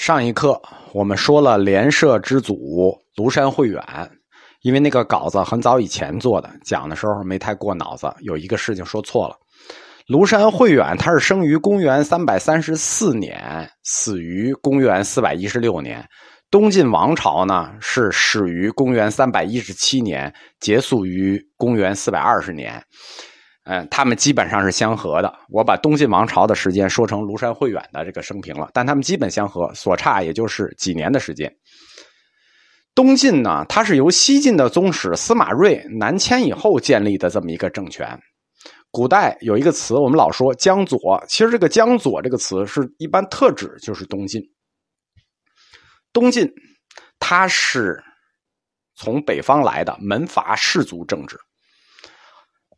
上一课我们说了联社之祖庐山慧远，因为那个稿子很早以前做的，讲的时候没太过脑子，有一个事情说错了。庐山慧远他是生于公元三百三十四年，死于公元四百一十六年。东晋王朝呢是始于公元三百一十七年，结束于公元四百二十年。嗯，他们基本上是相合的。我把东晋王朝的时间说成庐山慧远的这个生平了，但他们基本相合，所差也就是几年的时间。东晋呢，它是由西晋的宗室司马睿南迁以后建立的这么一个政权。古代有一个词，我们老说江左，其实这个江左这个词是一般特指就是东晋。东晋它是从北方来的门阀士族政治。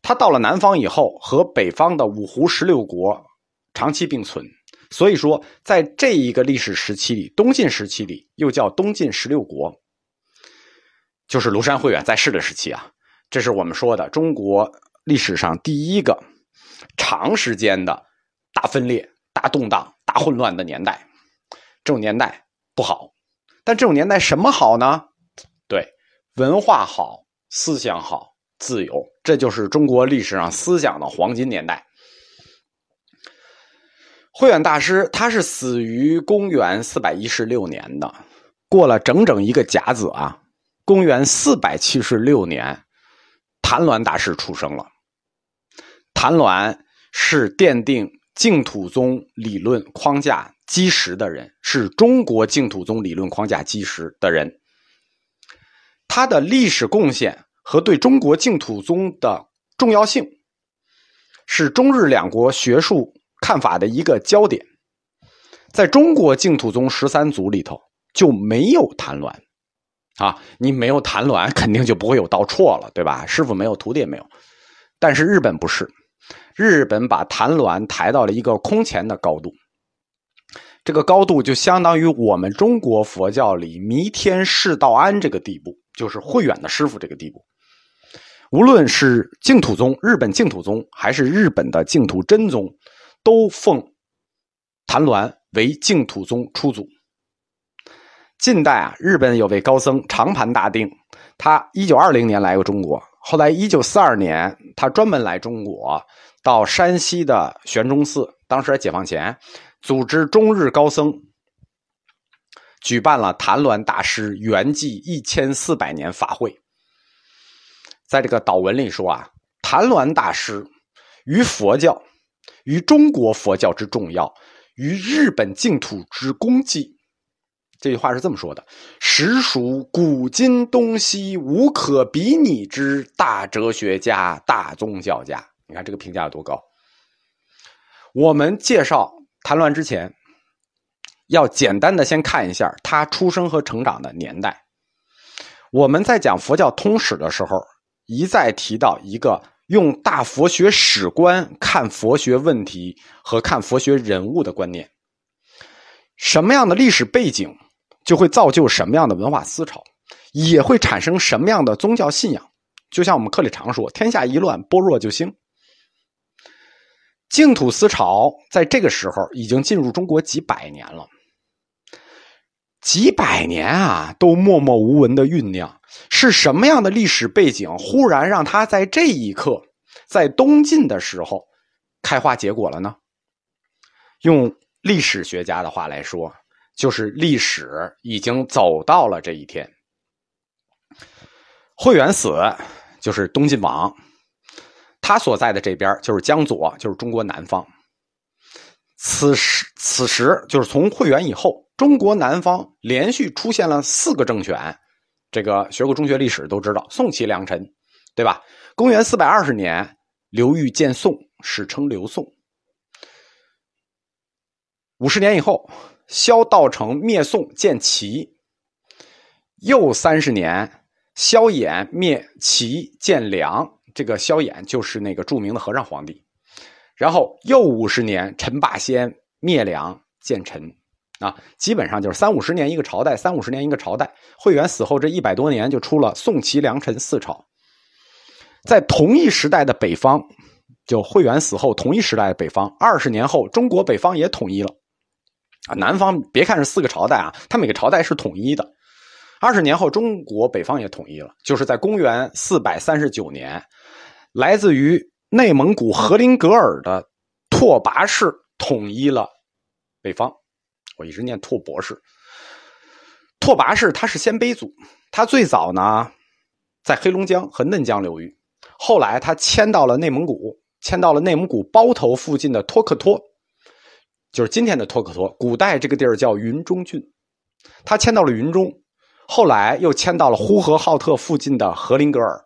他到了南方以后，和北方的五胡十六国长期并存，所以说在这一个历史时期里，东晋时期里又叫东晋十六国，就是庐山慧远在世的时期啊。这是我们说的中国历史上第一个长时间的大分裂、大动荡、大混乱的年代。这种年代不好，但这种年代什么好呢？对，文化好，思想好。自由，这就是中国历史上思想的黄金年代。慧远大师他是死于公元四百一十六年的，过了整整一个甲子啊，公元四百七十六年，谭鸾大师出生了。谭鸾是奠定净土宗理论框架基石的人，是中国净土宗理论框架基石的人，他的历史贡献。和对中国净土宗的重要性，是中日两国学术看法的一个焦点。在中国净土宗十三祖里头就没有谭鸾，啊，你没有谭鸾，肯定就不会有道绰了，对吧？师傅没有，徒弟也没有。但是日本不是，日本把谭鸾抬到了一个空前的高度，这个高度就相当于我们中国佛教里弥天释道安这个地步，就是慧远的师傅这个地步。无论是净土宗、日本净土宗，还是日本的净土真宗，都奉谭鸾为净土宗初祖。近代啊，日本有位高僧长盘大定，他一九二零年来过中国，后来一九四二年他专门来中国，到山西的玄中寺，当时在解放前，组织中日高僧举办了谭鸾大师圆寂一千四百年法会。在这个祷文里说啊，谭鸾大师于佛教、于中国佛教之重要，于日本净土之功绩。这句话是这么说的：实属古今东西无可比拟之大哲学家、大宗教家。你看这个评价有多高？我们介绍谈乱之前，要简单的先看一下他出生和成长的年代。我们在讲佛教通史的时候。一再提到一个用大佛学史观看佛学问题和看佛学人物的观念，什么样的历史背景就会造就什么样的文化思潮，也会产生什么样的宗教信仰。就像我们课里常说：“天下一乱，般若就兴。”净土思潮在这个时候已经进入中国几百年了。几百年啊，都默默无闻的酝酿，是什么样的历史背景，忽然让他在这一刻，在东晋的时候开花结果了呢？用历史学家的话来说，就是历史已经走到了这一天。慧远死，就是东晋王，他所在的这边就是江左，就是中国南方。此时，此时就是从会员以后。中国南方连续出现了四个政权，这个学过中学历史都知道，宋齐梁陈，对吧？公元四百二十年，刘裕建宋，史称刘宋。五十年以后，萧道成灭宋建齐。又三十年，萧衍灭齐建梁，这个萧衍就是那个著名的和尚皇帝。然后又五十年，陈霸先灭梁建陈。啊，基本上就是三五十年一个朝代，三五十年一个朝代。慧远死后这一百多年，就出了宋齐梁陈四朝。在同一时代的北方，就慧远死后同一时代的北方，二十年后，中国北方也统一了。啊，南方别看是四个朝代啊，它每个朝代是统一的。二十年后，中国北方也统一了，就是在公元四百三十九年，来自于内蒙古和林格尔的拓跋氏统一了北方。我一直念拓跋氏。拓跋氏他是鲜卑族，他最早呢在黑龙江和嫩江流域，后来他迁到了内蒙古，迁到了内蒙古包头附近的托克托，就是今天的托克托。古代这个地儿叫云中郡，他迁到了云中。后来又迁到了呼和浩特附近的和林格尔，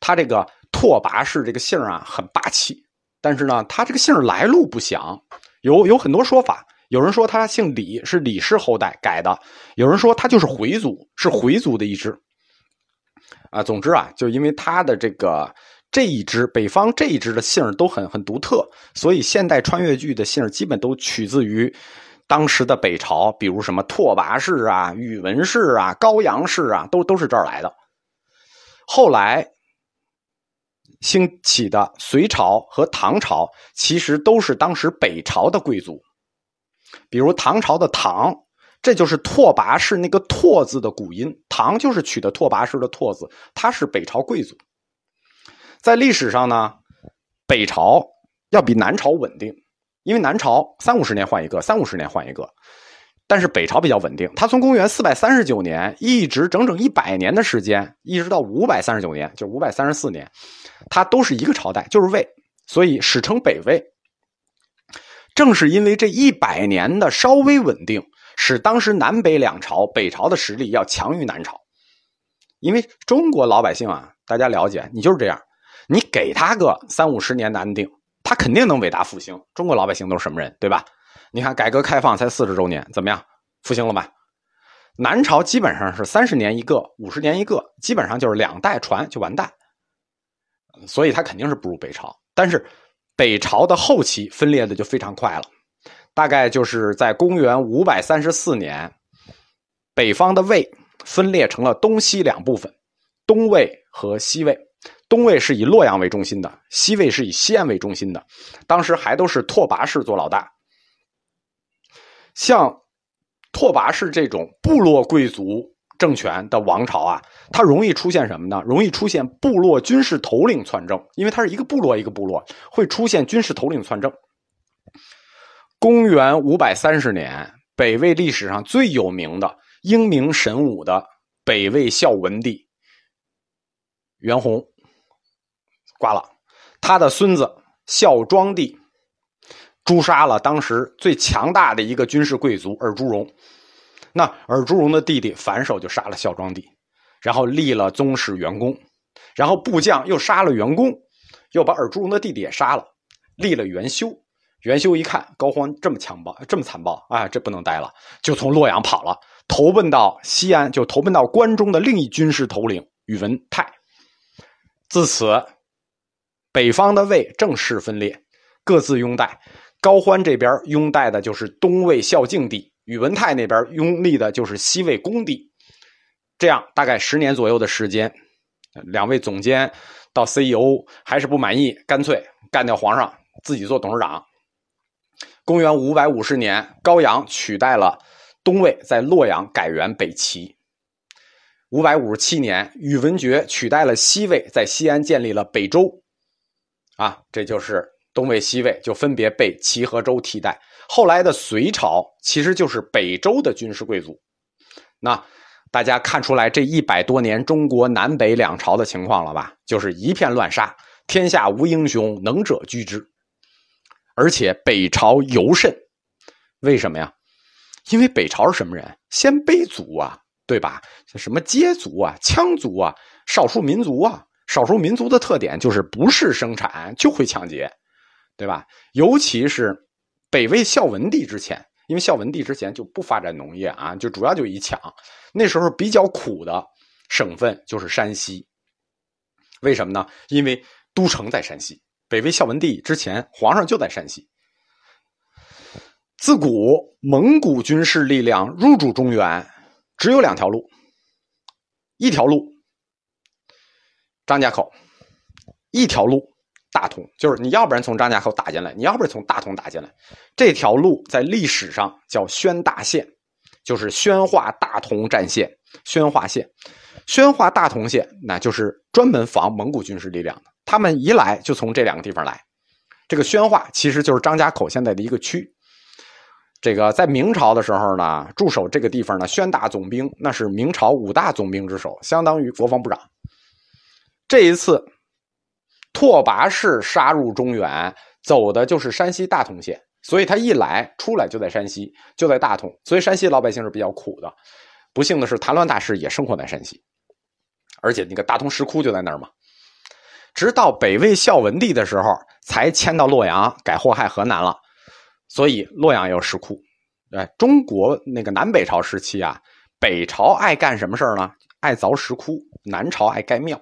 他这个拓跋氏这个姓啊很霸气，但是呢，他这个姓来路不详，有有很多说法。有人说他姓李，是李氏后代改的；有人说他就是回族，是回族的一支。啊，总之啊，就因为他的这个这一支北方这一支的姓都很很独特，所以现代穿越剧的姓基本都取自于。当时的北朝，比如什么拓跋氏啊、宇文氏啊、高阳氏啊，都都是这儿来的。后来兴起的隋朝和唐朝，其实都是当时北朝的贵族。比如唐朝的唐，这就是拓跋氏那个“拓”字的古音，唐就是取的拓跋氏的“拓”字，他是北朝贵族。在历史上呢，北朝要比南朝稳定。因为南朝三五十年换一个，三五十年换一个，但是北朝比较稳定。他从公元四百三十九年一直整整一百年的时间，一直到五百三十九年，就五百三十四年，他都是一个朝代，就是魏，所以史称北魏。正是因为这一百年的稍微稳定，使当时南北两朝，北朝的实力要强于南朝。因为中国老百姓啊，大家了解，你就是这样，你给他个三五十年的安定。他肯定能伟大复兴。中国老百姓都是什么人，对吧？你看，改革开放才四十周年，怎么样？复兴了吧？南朝基本上是三十年一个，五十年一个，基本上就是两代传就完蛋。所以他肯定是不如北朝。但是北朝的后期分裂的就非常快了，大概就是在公元五百三十四年，北方的魏分裂成了东西两部分，东魏和西魏。东魏是以洛阳为中心的，西魏是以西安为中心的。当时还都是拓跋氏做老大。像拓跋氏这种部落贵族政权的王朝啊，它容易出现什么呢？容易出现部落军事头领篡政，因为它是一个部落一个部落，会出现军事头领篡政。公元五百三十年，北魏历史上最有名的英明神武的北魏孝文帝袁弘。挂了，他的孙子孝庄帝诛杀了当时最强大的一个军事贵族尔朱荣。那尔朱荣的弟弟反手就杀了孝庄帝，然后立了宗室元公，然后部将又杀了元公，又把尔朱荣的弟弟也杀了，立了元修。元修一看高欢这么强暴，这么残暴啊，这不能待了，就从洛阳跑了，投奔到西安，就投奔到关中的另一军事头领宇文泰。自此。北方的魏正式分裂，各自拥戴。高欢这边拥戴的就是东魏孝敬帝，宇文泰那边拥立的就是西魏恭帝。这样大概十年左右的时间，两位总监到 CEO 还是不满意，干脆干掉皇上，自己做董事长。公元五百五十年，高阳取代了东魏，在洛阳改元北齐。五百五十七年，宇文觉取代了西魏，在西安建立了北周。啊，这就是东魏、西魏就分别被齐和周替代。后来的隋朝其实就是北周的军事贵族。那大家看出来这一百多年中国南北两朝的情况了吧？就是一片乱杀，天下无英雄，能者居之。而且北朝尤甚，为什么呀？因为北朝是什么人？鲜卑族啊，对吧？什么羯族啊、羌族啊、少数民族啊。少数民族的特点就是不是生产就会抢劫，对吧？尤其是北魏孝文帝之前，因为孝文帝之前就不发展农业啊，就主要就以抢。那时候比较苦的省份就是山西，为什么呢？因为都城在山西。北魏孝文帝之前，皇上就在山西。自古蒙古军事力量入主中原，只有两条路，一条路。张家口，一条路大同，就是你要不然从张家口打进来，你要不然从大同打进来。这条路在历史上叫宣大线，就是宣化大同战线。宣化线，宣化大同线，那就是专门防蒙古军事力量的。他们一来就从这两个地方来。这个宣化其实就是张家口现在的一个区。这个在明朝的时候呢，驻守这个地方呢，宣大总兵那是明朝五大总兵之首，相当于国防部长。这一次。拓跋氏杀入中原，走的就是山西大同县，所以他一来出来就在山西，就在大同，所以山西老百姓是比较苦的。不幸的是，谭乱大师也生活在山西，而且那个大同石窟就在那儿嘛。直到北魏孝文帝的时候，才迁到洛阳，改祸害河南了，所以洛阳也有石窟。哎，中国那个南北朝时期啊，北朝爱干什么事儿呢？爱凿石窟，南朝爱盖庙。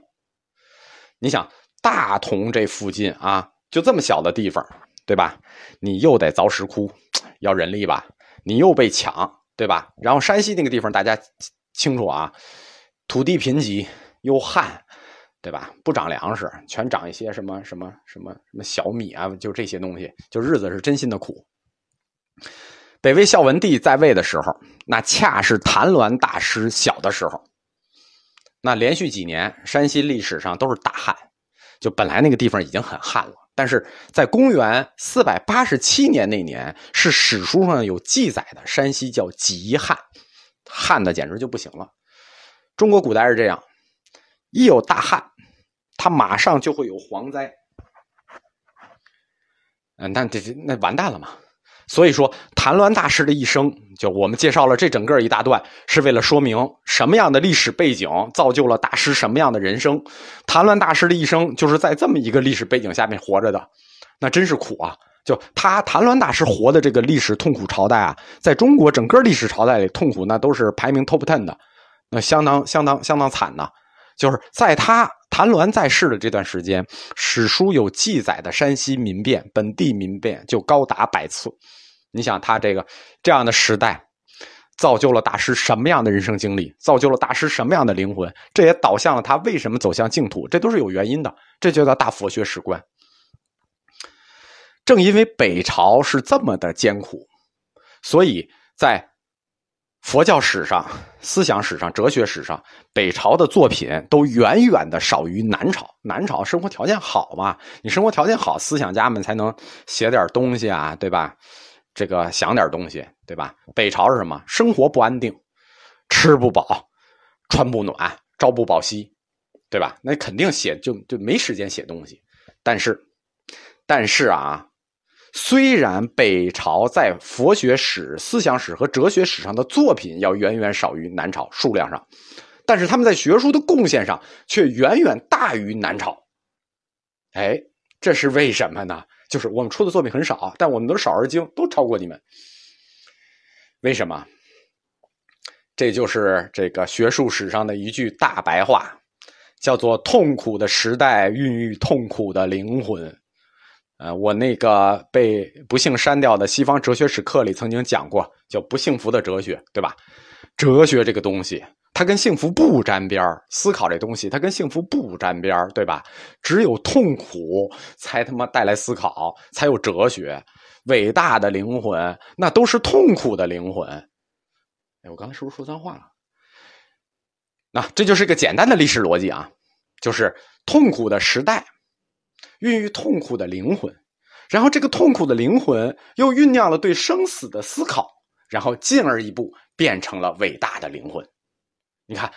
你想。大同这附近啊，就这么小的地方，对吧？你又得凿石窟，要人力吧？你又被抢，对吧？然后山西那个地方大家清楚啊，土地贫瘠又旱，对吧？不长粮食，全长一些什么什么什么什么小米啊，就这些东西，就日子是真心的苦。北魏孝文帝在位的时候，那恰是谭鸾大师小的时候，那连续几年山西历史上都是大旱。就本来那个地方已经很旱了，但是在公元四百八十七年那年，是史书上有记载的，山西叫极旱，旱的简直就不行了。中国古代是这样，一有大旱，它马上就会有蝗灾，嗯，那这这那完蛋了嘛。所以说，谭鸾大师的一生，就我们介绍了这整个一大段，是为了说明什么样的历史背景造就了大师什么样的人生。谭鸾大师的一生就是在这么一个历史背景下面活着的，那真是苦啊！就他谭鸾大师活的这个历史痛苦朝代啊，在中国整个历史朝代里，痛苦那都是排名 top ten 的，那相当相当相当惨呐。就是在他谭鸾在世的这段时间，史书有记载的山西民变、本地民变就高达百次。你想他这个这样的时代，造就了大师什么样的人生经历？造就了大师什么样的灵魂？这也导向了他为什么走向净土，这都是有原因的。这就叫大佛学史观。正因为北朝是这么的艰苦，所以在佛教史上、思想史上、哲学史上，北朝的作品都远远的少于南朝。南朝生活条件好嘛？你生活条件好，思想家们才能写点东西啊，对吧？这个想点东西，对吧？北朝是什么？生活不安定，吃不饱，穿不暖，朝不保夕，对吧？那肯定写就就没时间写东西。但是，但是啊，虽然北朝在佛学史、思想史和哲学史上的作品要远远少于南朝数量上，但是他们在学术的贡献上却远远大于南朝。哎，这是为什么呢？就是我们出的作品很少，但我们都少而精，都超过你们。为什么？这就是这个学术史上的一句大白话，叫做“痛苦的时代孕育痛苦的灵魂”。呃，我那个被不幸删掉的西方哲学史课里曾经讲过，叫“不幸福的哲学”，对吧？哲学这个东西。它跟幸福不沾边思考这东西，它跟幸福不沾边对吧？只有痛苦才他妈带来思考，才有哲学。伟大的灵魂，那都是痛苦的灵魂。哎，我刚才是不是说脏话了？那这就是一个简单的历史逻辑啊，就是痛苦的时代孕育痛苦的灵魂，然后这个痛苦的灵魂又酝酿了对生死的思考，然后进而一步变成了伟大的灵魂。你看，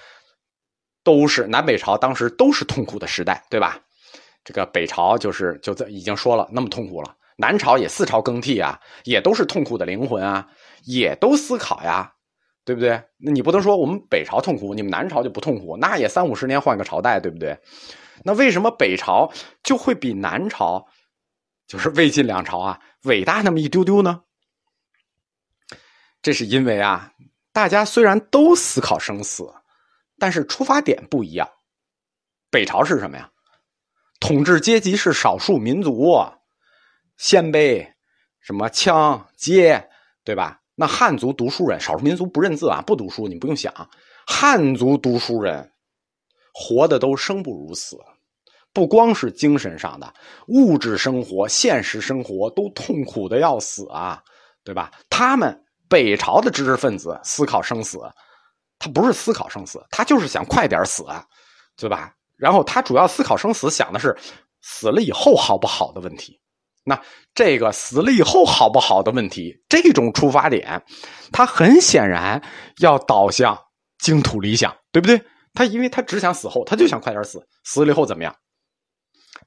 都是南北朝当时都是痛苦的时代，对吧？这个北朝就是就在已经说了那么痛苦了，南朝也四朝更替啊，也都是痛苦的灵魂啊，也都思考呀，对不对？那你不能说我们北朝痛苦，你们南朝就不痛苦，那也三五十年换个朝代，对不对？那为什么北朝就会比南朝，就是魏晋两朝啊伟大那么一丢丢呢？这是因为啊，大家虽然都思考生死。但是出发点不一样，北朝是什么呀？统治阶级是少数民族，鲜卑，什么羌羯，对吧？那汉族读书人，少数民族不认字啊，不读书，你不用想。汉族读书人活的都生不如死，不光是精神上的，物质生活、现实生活都痛苦的要死啊，对吧？他们北朝的知识分子思考生死，他不是思考生死，他就是想快点死啊，对吧？然后他主要思考生死，想的是死了以后好不好的问题。那这个死了以后好不好的问题，这种出发点，他很显然要导向净土理想，对不对？他因为他只想死后，他就想快点死，死了以后怎么样？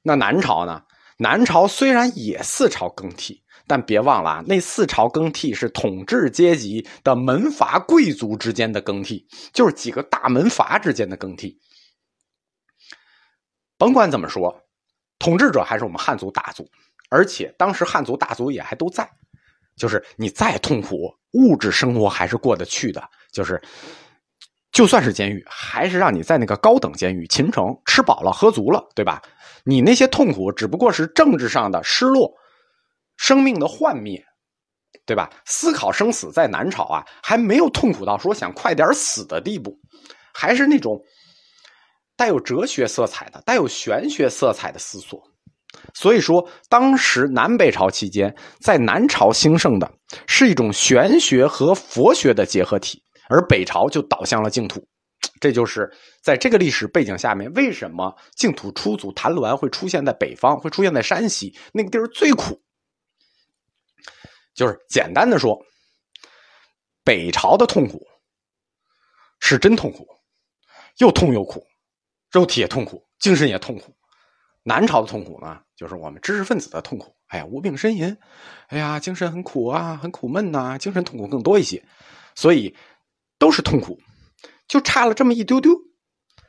那南朝呢？南朝虽然也四朝更替，但别忘了啊，那四朝更替是统治阶级的门阀贵族之间的更替，就是几个大门阀之间的更替。甭管怎么说，统治者还是我们汉族大族。而且当时汉族大族也还都在，就是你再痛苦，物质生活还是过得去的。就是，就算是监狱，还是让你在那个高等监狱秦城吃饱了喝足了，对吧？你那些痛苦只不过是政治上的失落，生命的幻灭，对吧？思考生死在南朝啊，还没有痛苦到说想快点死的地步，还是那种带有哲学色彩的、带有玄学色彩的思索。所以说，当时南北朝期间，在南朝兴盛的是一种玄学和佛学的结合体，而北朝就倒向了净土。这就是在这个历史背景下面，为什么净土出祖谭鸾会出现在北方，会出现在山西那个地儿最苦。就是简单的说，北朝的痛苦是真痛苦，又痛又苦，肉体也痛苦，精神也痛苦。南朝的痛苦呢，就是我们知识分子的痛苦。哎呀，无病呻吟，哎呀，精神很苦啊，很苦闷呐，精神痛苦更多一些，所以都是痛苦，就差了这么一丢丢。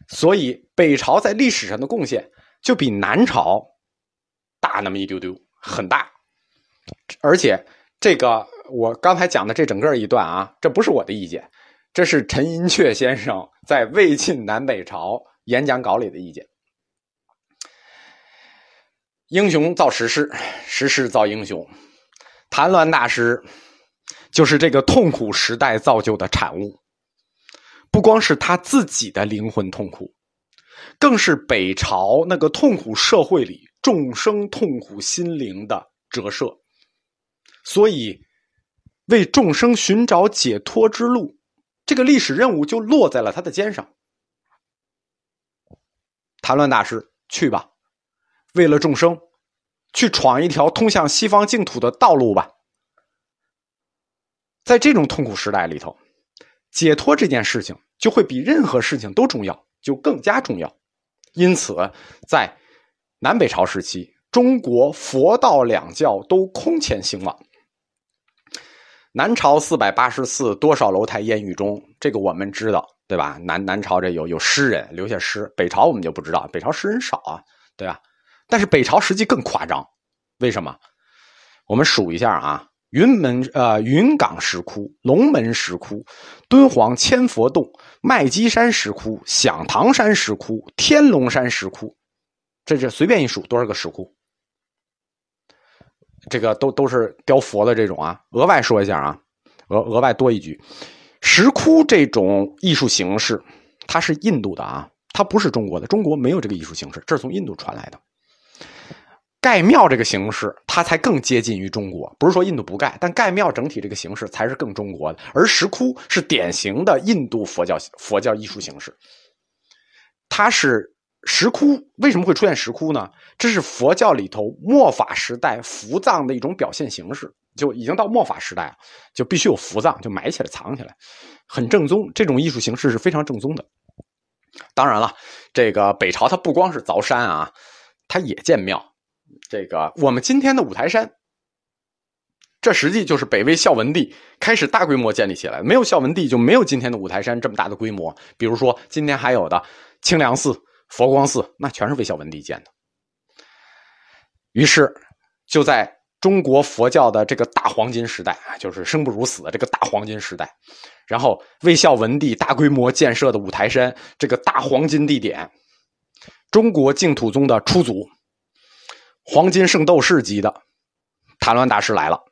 所以北朝在历史上的贡献就比南朝大那么一丢丢，很大。而且这个我刚才讲的这整个一段啊，这不是我的意见，这是陈寅恪先生在《魏晋南北朝》演讲稿里的意见。英雄造时势，时势造英雄。谭鸾大师就是这个痛苦时代造就的产物，不光是他自己的灵魂痛苦，更是北朝那个痛苦社会里众生痛苦心灵的折射。所以，为众生寻找解脱之路，这个历史任务就落在了他的肩上。谭鸾大师，去吧。为了众生，去闯一条通向西方净土的道路吧。在这种痛苦时代里头，解脱这件事情就会比任何事情都重要，就更加重要。因此，在南北朝时期，中国佛道两教都空前兴旺。南朝四百八十寺，多少楼台烟雨中，这个我们知道，对吧？南南朝这有有诗人留下诗，北朝我们就不知道，北朝诗人少啊，对吧？但是北朝实际更夸张，为什么？我们数一下啊：云门呃云冈石窟、龙门石窟、敦煌千佛洞、麦积山石窟、响堂山石窟、天龙山石窟，这这随便一数多少个石窟？这个都都是雕佛的这种啊。额外说一下啊，额额外多一句，石窟这种艺术形式，它是印度的啊，它不是中国的，中国没有这个艺术形式，这是从印度传来的。盖庙这个形式，它才更接近于中国。不是说印度不盖，但盖庙整体这个形式才是更中国的。而石窟是典型的印度佛教佛教艺术形式。它是石窟，为什么会出现石窟呢？这是佛教里头末法时代伏藏的一种表现形式。就已经到末法时代了，就必须有伏藏，就埋起来藏起来，很正宗。这种艺术形式是非常正宗的。当然了，这个北朝它不光是凿山啊，它也建庙。这个我们今天的五台山，这实际就是北魏孝文帝开始大规模建立起来。没有孝文帝，就没有今天的五台山这么大的规模。比如说，今天还有的清凉寺、佛光寺，那全是魏孝文帝建的。于是，就在中国佛教的这个大黄金时代啊，就是生不如死的这个大黄金时代，然后魏孝文帝大规模建设的五台山这个大黄金地点，中国净土宗的初祖。黄金圣斗士级的谭鸾大师来了。